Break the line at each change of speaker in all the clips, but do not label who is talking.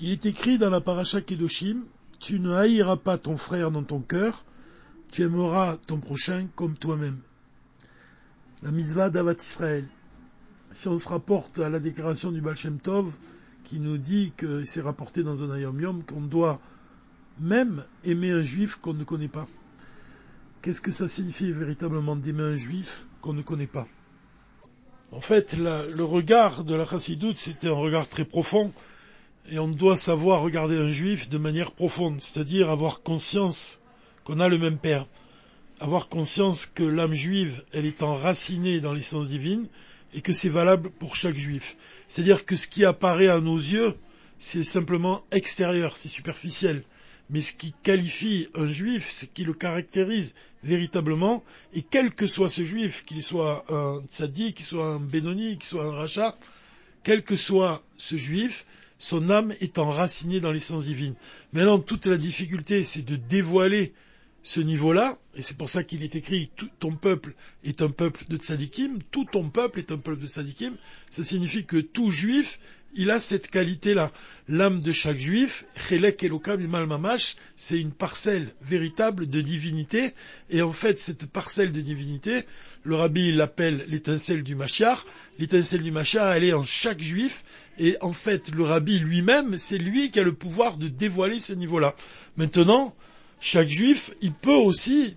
Il est écrit dans la paracha Kedoshim, tu ne haïras pas ton frère dans ton cœur, tu aimeras ton prochain comme toi-même. La mitzvah d'Avat Israël. Si on se rapporte à la déclaration du Baal Tov, qui nous dit que c'est rapporté dans un Ayom Yom qu'on doit même aimer un juif qu'on ne connaît pas. Qu'est-ce que ça signifie véritablement d'aimer un juif qu'on ne connaît pas? En fait, le regard de la chassidoute, c'était un regard très profond, et on doit savoir regarder un juif de manière profonde, c'est-à-dire avoir conscience qu'on a le même Père, avoir conscience que l'âme juive, elle est enracinée dans l'essence divine, et que c'est valable pour chaque juif. C'est-à-dire que ce qui apparaît à nos yeux, c'est simplement extérieur, c'est superficiel. Mais ce qui qualifie un juif, ce qui le caractérise véritablement, et quel que soit ce juif, qu'il soit un tzaddik, qu'il soit un bénoni, qu'il soit un rachat, quel que soit ce juif, son âme est enracinée dans l'essence divine. Maintenant, toute la difficulté, c'est de dévoiler ce niveau-là, et c'est pour ça qu'il est écrit tout ton peuple est un peuple de tzadikim, tout ton peuple est un peuple de tzadikim, ça signifie que tout juif, il a cette qualité-là. L'âme de chaque juif, Chelek Elokam Imal Mamash, c'est une parcelle véritable de divinité, et en fait, cette parcelle de divinité, le rabbi l'appelle l'étincelle du Mashiach, l'étincelle du Mashiach, elle est en chaque juif, et en fait, le rabbi lui-même, c'est lui qui a le pouvoir de dévoiler ce niveau-là. Maintenant, chaque juif, il peut aussi,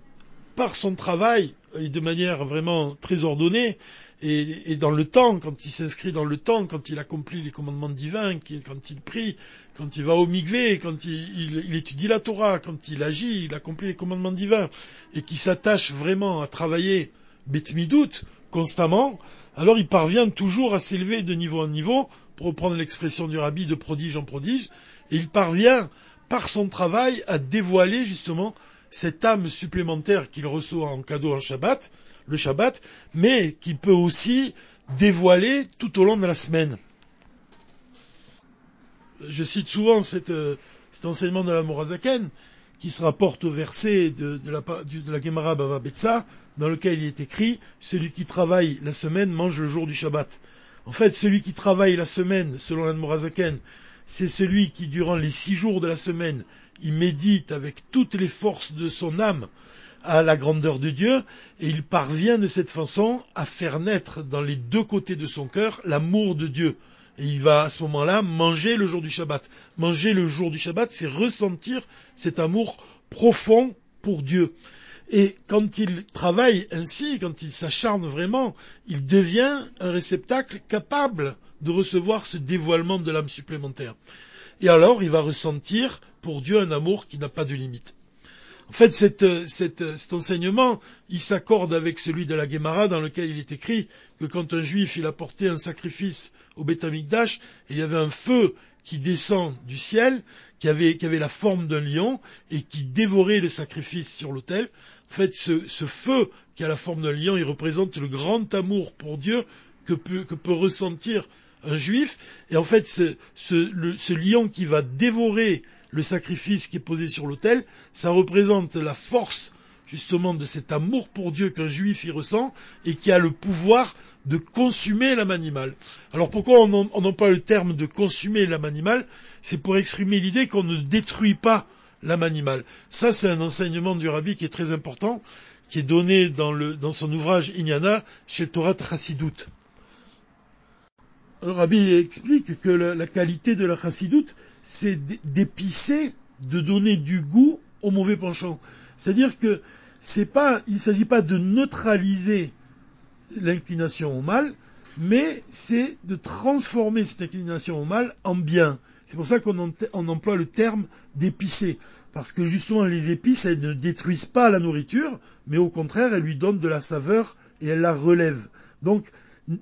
par son travail, et de manière vraiment très ordonnée, et, dans le temps, quand il s'inscrit dans le temps, quand il accomplit les commandements divins, quand il prie, quand il va au migvé, quand il, étudie la Torah, quand il agit, il accomplit les commandements divins, et qui s'attache vraiment à travailler Betmidout constamment, alors il parvient toujours à s'élever de niveau en niveau, reprendre l'expression du rabbi, de prodige en prodige, et il parvient par son travail à dévoiler justement cette âme supplémentaire qu'il reçoit en cadeau en Shabbat, le Shabbat, mais qu'il peut aussi dévoiler tout au long de la semaine. Je cite souvent euh, cet enseignement de la Morazaken, qui se rapporte au verset de, la, de la Gemara Bava Betsa, dans lequel il est écrit Celui qui travaille la semaine mange le jour du Shabbat. En fait, celui qui travaille la semaine, selon la Morazaken, c'est celui qui, durant les six jours de la semaine, il médite avec toutes les forces de son âme à la grandeur de Dieu, et il parvient de cette façon à faire naître dans les deux côtés de son cœur l'amour de Dieu. Et il va à ce moment-là manger le jour du Shabbat. Manger le jour du Shabbat, c'est ressentir cet amour profond pour Dieu. Et quand il travaille ainsi, quand il s'acharne vraiment, il devient un réceptacle capable de recevoir ce dévoilement de l'âme supplémentaire. Et alors, il va ressentir pour Dieu un amour qui n'a pas de limite. En fait, cet enseignement, il s'accorde avec celui de la Gemara dans lequel il est écrit que quand un juif il apportait un sacrifice au Beth Amikdash, il y avait un feu qui descend du ciel, qui avait la forme d'un lion et qui dévorait le sacrifice sur l'autel. En fait, ce, feu qui a la forme d'un lion, il représente le grand amour pour Dieu que peut, ressentir un juif. Et en fait, ce, ce, lion qui va dévorer le sacrifice qui est posé sur l'autel, ça représente la force justement de cet amour pour Dieu qu'un juif y ressent et qui a le pouvoir de consumer l'âme animale. Alors pourquoi on n'a pas le terme de consumer l'âme animale? C'est pour exprimer l'idée qu'on ne détruit pas l'âme animale. Ça, c'est un enseignement du rabbi qui est très important, qui est donné dans, le, son ouvrage Inyana chez Torah Chassidout. Le rabbi explique que la, qualité de la chassidoute, c'est d'épicer, de donner du goût au mauvais penchant. C'est-à-dire que c'est pas, il ne s'agit pas de neutraliser l'inclination au mal, mais c'est de transformer cette inclination au mal en bien. C'est pour ça qu'on emploie le terme d'épicer. Parce que justement, les épices, elles ne détruisent pas la nourriture, mais au contraire, elles lui donnent de la saveur et elles la relèvent. Donc,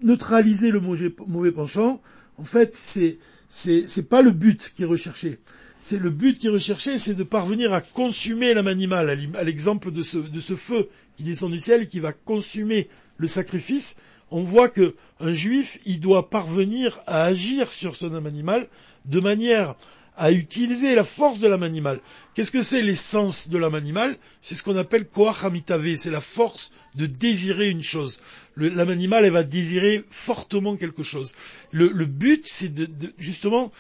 neutraliser le mauvais penchant, en fait, c'est c'est pas le but qui est recherché. C'est le but qui est recherché, c'est de parvenir à consumer l'âme animale, à l'exemple de ce, de ce feu qui descend du ciel, qui va consumer le sacrifice. On voit que un juif, il doit parvenir à agir sur son âme animale de manière à utiliser la force de l'âme animale. Qu'est-ce que c'est l'essence de l'âme animale C'est ce qu'on appelle koach hamitave, c'est la force de désirer une chose. L'âme animale, elle va désirer fortement quelque chose. Le, but, c'est justement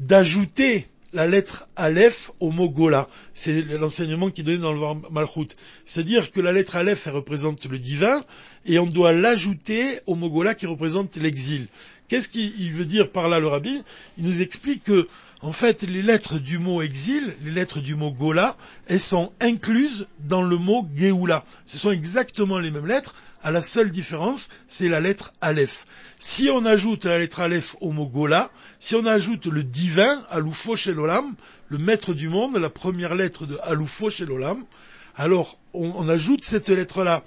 d'ajouter la lettre Aleph au mot Gola. C'est l'enseignement qui est donné dans le Malchut. C'est-à-dire que la lettre Aleph représente le divin et on doit l'ajouter au mot Gola qui représente l'exil. Qu'est-ce qu'il veut dire par là le rabbi? Il nous explique que en fait, les lettres du mot exil, les lettres du mot Gola, elles sont incluses dans le mot Geoula. Ce sont exactement les mêmes lettres, à la seule différence, c'est la lettre Aleph. Si on ajoute la lettre Aleph au mot Gola, si on ajoute le divin, Aloufo Shelolam, le maître du monde, la première lettre de Aloufo Shelolam, alors on, ajoute cette lettre-là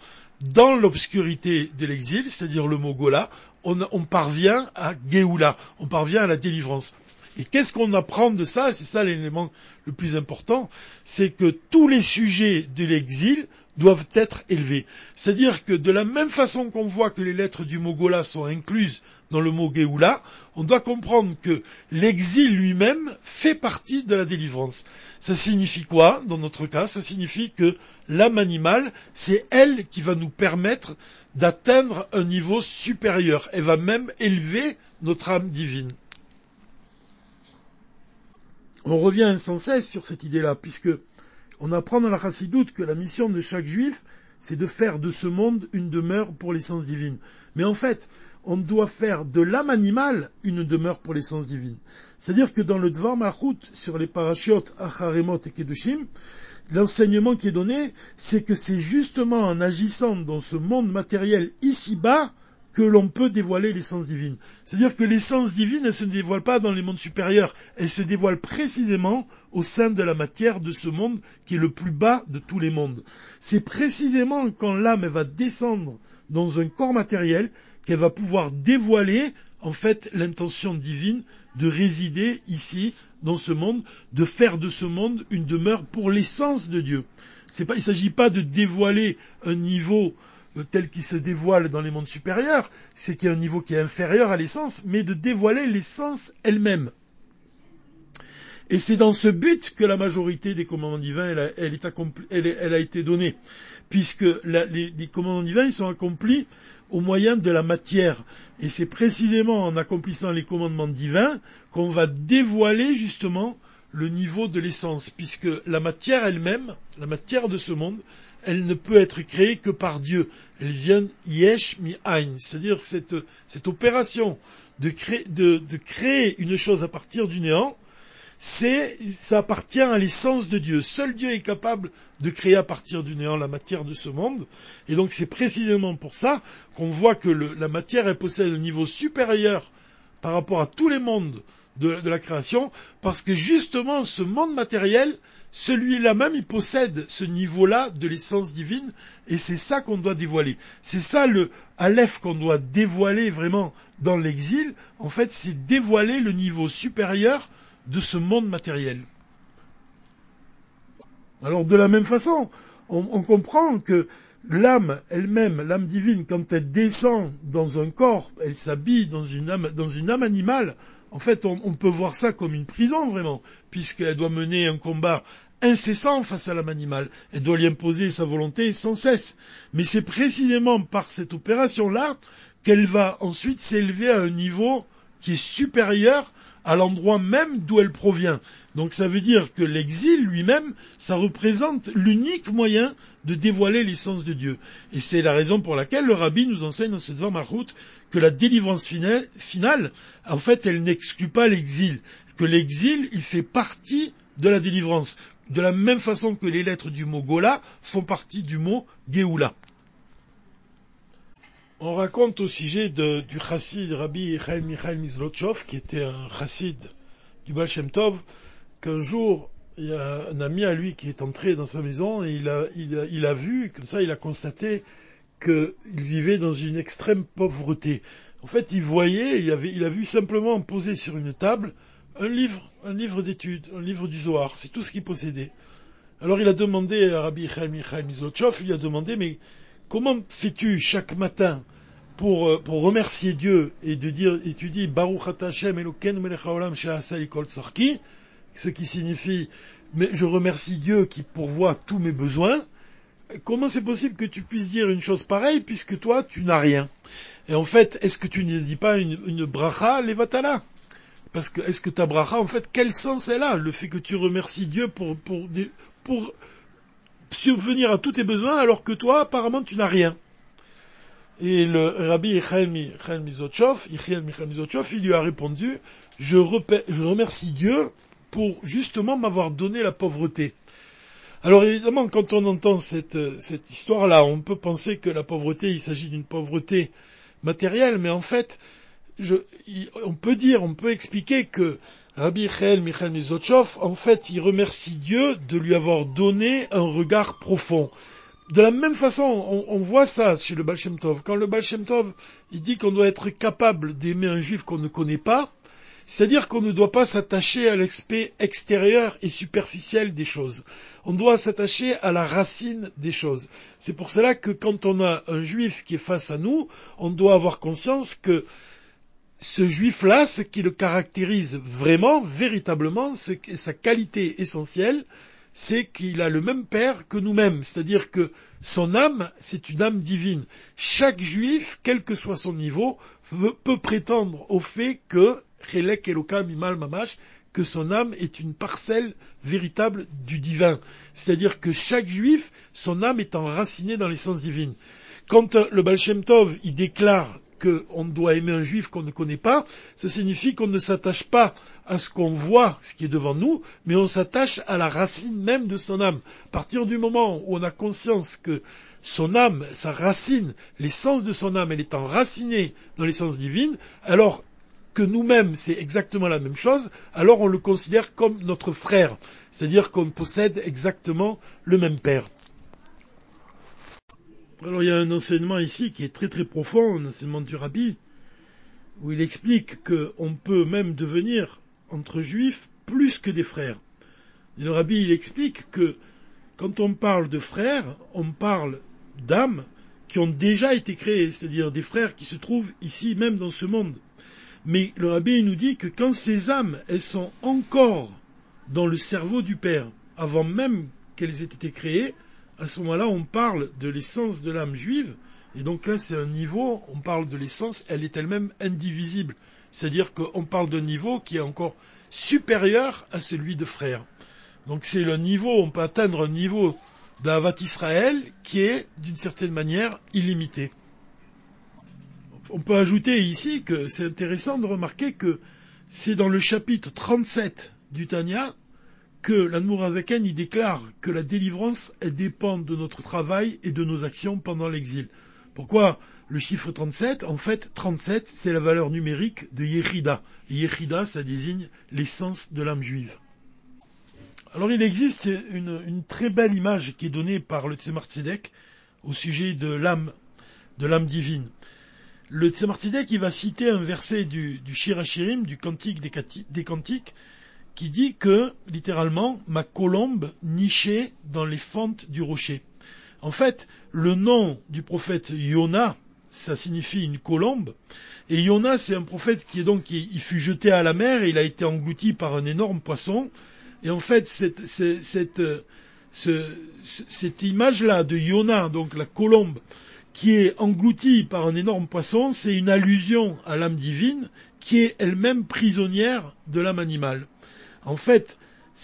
dans l'obscurité de l'exil, c'est-à-dire le mot Gola, on, parvient à Geoula, on parvient à la délivrance. Et qu'est-ce qu'on apprend de ça? C'est ça l'élément le plus important, c'est que tous les sujets de l'exil doivent être élevés. C'est-à-dire que de la même façon qu'on voit que les lettres du mot Gola sont incluses dans le mot Géoula, on doit comprendre que l'exil lui-même fait partie de la délivrance. Ça signifie quoi Dans notre cas, ça signifie que l'âme animale, c'est elle qui va nous permettre d'atteindre un niveau supérieur. Elle va même élever notre âme divine on revient sans cesse sur cette idée-là, puisque on apprend dans la chassidoute que la mission de chaque juif, c'est de faire de ce monde une demeure pour l'essence divine. Mais en fait, on doit faire de l'âme animale une demeure pour l'essence divine. C'est-à-dire que dans le Dvar Malchut, sur les parachutes Acharemot et Kedushim, l'enseignement qui est donné, c'est que c'est justement en agissant dans ce monde matériel ici-bas que l'on peut dévoiler l'essence divine. C'est-à-dire que l'essence divine, elle se dévoile pas dans les mondes supérieurs, elle se dévoile précisément au sein de la matière de ce monde qui est le plus bas de tous les mondes. C'est précisément quand l'âme va descendre dans un corps matériel qu'elle va pouvoir dévoiler en fait l'intention divine de résider ici dans ce monde, de faire de ce monde une demeure pour l'essence de Dieu. il ne s'agit pas de dévoiler un niveau tel qu'il se dévoile dans les mondes supérieurs, c'est qu'il y a un niveau qui est inférieur à l'essence, mais de dévoiler l'essence elle-même. Et c'est dans ce but que la majorité des commandements divins, elle a, été donnée, puisque les, les, commandements divins ils sont accomplis au moyen de la matière. Et c'est précisément en accomplissant les commandements divins qu'on va dévoiler justement le niveau de l'essence, puisque la matière elle-même, la matière de ce monde, elle ne peut être créée que par Dieu. Elle vient yesh mi ein, c'est-à-dire cette, cette opération de créer, de, créer une chose à partir du néant, c'est, ça appartient à l'essence de Dieu. Seul Dieu est capable de créer à partir du néant la matière de ce monde. Et donc c'est précisément pour ça qu'on voit que la matière, elle possède un niveau supérieur par rapport à tous les mondes de, la création, parce que justement ce monde matériel, celui-là même, il possède ce niveau-là de l'essence divine, et c'est ça qu'on doit dévoiler. C'est ça le Aleph qu'on doit dévoiler vraiment dans l'exil, en fait, c'est dévoiler le niveau supérieur de ce monde matériel. Alors de la même façon, on, comprend que l'âme elle-même, l'âme divine, quand elle descend dans un corps, elle s'habille dans dans une âme animale, en fait, on, peut voir ça comme une prison vraiment, puisqu'elle doit mener un combat incessant face à l'âme animale. Elle doit lui imposer sa volonté sans cesse. Mais c'est précisément par cette opération-là qu'elle va ensuite s'élever à un niveau qui est supérieur à l'endroit même d'où elle provient. Donc ça veut dire que l'exil lui-même, ça représente l'unique moyen de dévoiler l'essence de Dieu. Et c'est la raison pour laquelle le rabbi nous enseigne dans cette Malchut que la délivrance finale, en fait, elle n'exclut pas l'exil. Que l'exil, il fait partie de la délivrance. De la même façon que les lettres du mot Gola font partie du mot Geoula. On raconte au sujet du chassid Rabbi Chaim Michael Mizlotchov, qui était un chassid du Baal Shem Tov, qu'un jour, il y a un ami à lui qui est entré dans sa maison et il a, vu, comme ça, il a constaté qu'il vivait dans une extrême pauvreté. En fait, il voyait, il, avait, a vu simplement poser sur une table un livre, un livre d'études, un livre du Zohar. C'est tout ce qu'il possédait. Alors il a demandé à Rabbi Chaim Michael Mizlotchov, il a demandé, mais Comment fais-tu chaque matin pour, euh, pour remercier Dieu et de dire, et tu dis Baruch Hashem Eloken Melech Haolam Sarki, ce qui signifie mais je remercie Dieu qui pourvoit tous mes besoins. Comment c'est possible que tu puisses dire une chose pareille puisque toi tu n'as rien? Et en fait, est-ce que tu ne dis pas une, une bracha levatala? Parce que est-ce que ta bracha, en fait, quel sens elle a Le fait que tu remercies Dieu pour, pour, pour subvenir à tous tes besoins alors que toi, apparemment, tu n'as rien. Et le rabbi Michael Mizotchov, il lui a répondu, je, je remercie Dieu pour justement m'avoir donné la pauvreté. Alors évidemment, quand on entend cette, cette histoire-là, on peut penser que la pauvreté, il s'agit d'une pauvreté matérielle, mais en fait, on peut dire, on peut expliquer que Rabbi Michael Michael Mizotchov, en fait, il remercie Dieu de lui avoir donné un regard profond. De la même façon, on, voit ça chez le Baal. Quand le Baal il dit qu'on doit être capable d'aimer un juif qu'on ne connaît pas, c'est-à-dire qu'on ne doit pas s'attacher à l'aspect extérieur et superficiel des choses. On doit s'attacher à la racine des choses. C'est pour cela que quand on a un juif qui est face à nous, on doit avoir conscience que ce juif-là, ce qui le caractérise vraiment, véritablement, sa qualité essentielle, c'est qu'il a le même père que nous-mêmes, c'est-à-dire que son âme, c'est une âme divine. Chaque juif, quel que soit son niveau, peut prétendre au fait que que son âme est une parcelle véritable du divin. C'est-à-dire que chaque juif, son âme est enracinée dans l'essence divine. Quand le Baal Shem Tov, il déclare qu'on doit aimer un juif qu'on ne connaît pas, ça signifie qu'on ne s'attache pas à ce qu'on voit, ce qui est devant nous, mais on s'attache à la racine même de son âme. À partir du moment où on a conscience que son âme, sa racine, l'essence de son âme, elle est enracinée dans l'essence divine, alors que nous-mêmes c'est exactement la même chose, alors on le considère comme notre frère, c'est-à-dire qu'on possède exactement le même père. Alors il y a un enseignement ici qui est très très profond, un enseignement du rabbi, où il explique qu'on peut même devenir entre juifs plus que des frères. Le rabbi il explique que quand on parle de frères, on parle d'âmes qui ont déjà été créées, c'est-à-dire des frères qui se trouvent ici même dans ce monde. Mais le rabbi nous dit que quand ces âmes, elles sont encore dans le cerveau du Père, avant même qu'elles aient été créées, à ce moment-là, on parle de l'essence de l'âme juive, et donc là, c'est un niveau, on parle de l'essence, elle est elle-même indivisible. C'est-à-dire qu'on parle d'un niveau qui est encore supérieur à celui de frère. Donc c'est le niveau, on peut atteindre un niveau d'Avat Israël qui est, d'une certaine manière, illimité. On peut ajouter ici que c'est intéressant de remarquer que c'est dans le chapitre 37 du Tanya que l'Anmourazaken y déclare que la délivrance dépend de notre travail et de nos actions pendant l'exil. Pourquoi le chiffre 37 En fait, 37, c'est la valeur numérique de Yechida. Yechida, ça désigne l'essence de l'âme juive. Alors il existe une, très belle image qui est donnée par le Tzemar Tzedek au sujet de l'âme, de l'âme divine. Le Tzemar Tzedek, il va citer un verset du, du Shirachirim, du Cantique des Cantiques, qui dit que, littéralement, ma colombe nichait dans les fentes du rocher. En fait, le nom du prophète Yona, ça signifie une colombe, et Yona, c'est un prophète qui est donc, il, fut jeté à la mer et il a été englouti par un énorme poisson. Et en fait, cette, cette, cette image-là de Yona, donc la colombe, qui est engloutie par un énorme poisson, c'est une allusion à l'âme divine qui est elle-même prisonnière de l'âme animale. En fait,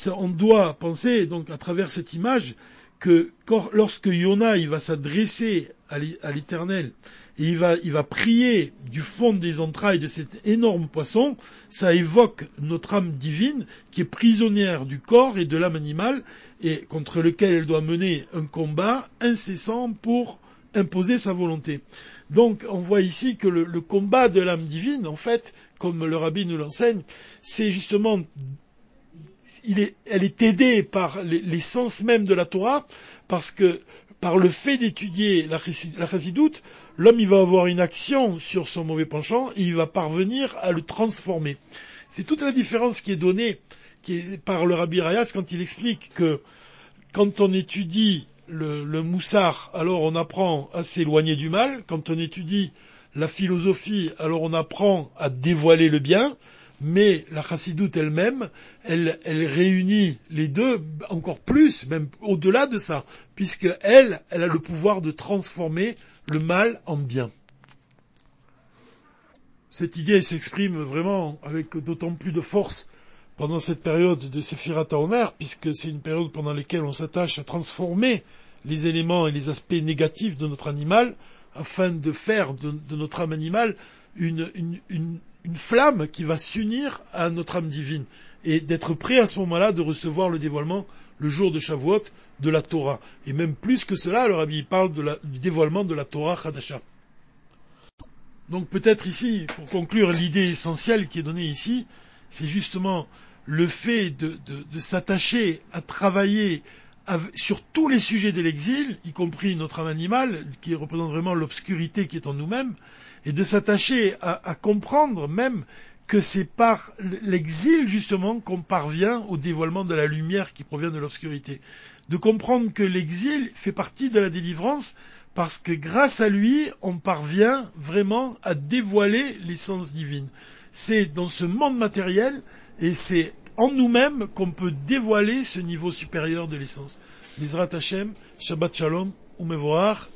on doit penser, donc à travers cette image, que lorsque Yona il va s'adresser à l'Éternel et il va, prier du fond des entrailles de cet énorme poisson, ça évoque notre âme divine qui est prisonnière du corps et de l'âme animale et contre lequel elle doit mener un combat incessant pour imposer sa volonté. Donc on voit ici que le, le combat de l'âme divine, en fait, comme le rabbi nous l'enseigne, c'est justement elle est aidée par l'essence même de la Torah, parce que par le fait d'étudier la, la l'homme il va avoir une action sur son mauvais penchant et il va parvenir à le transformer. C'est toute la différence qui est donnée par le Rabbi Rayas quand il explique que quand on étudie le, le moussard, alors on apprend à s'éloigner du mal. Quand on étudie la philosophie, alors on apprend à dévoiler le bien mais la chassidoute elle-même, elle, elle, réunit les deux encore plus, même au-delà de ça, puisque elle, elle a le pouvoir de transformer le mal en bien. Cette idée s'exprime vraiment avec d'autant plus de force pendant cette période de Sephirat Omer, puisque c'est une période pendant laquelle on s'attache à transformer les éléments et les aspects négatifs de notre animal, afin de faire de, notre âme animale une, flamme qui va s'unir à notre âme divine, et d'être prêt à ce moment-là de recevoir le dévoilement le jour de Shavuot de la Torah. Et même plus que cela, le Rabbi parle du dévoilement de la Torah Hadasha. Donc peut-être ici, pour conclure, l'idée essentielle qui est donnée ici, c'est justement le fait de, s'attacher à travailler sur tous les sujets de l'exil, y compris notre âme animale, qui représente vraiment l'obscurité qui est en nous-mêmes, et de s'attacher à, comprendre même que c'est par l'exil justement qu'on parvient au dévoilement de la lumière qui provient de l'obscurité. De comprendre que l'exil fait partie de la délivrance parce que grâce à lui, on parvient vraiment à dévoiler l'essence divine. C'est dans ce monde matériel et c'est en nous-mêmes qu'on peut dévoiler ce niveau supérieur de l'essence. Mizrat Hashem, Shabbat Shalom, Umevoar,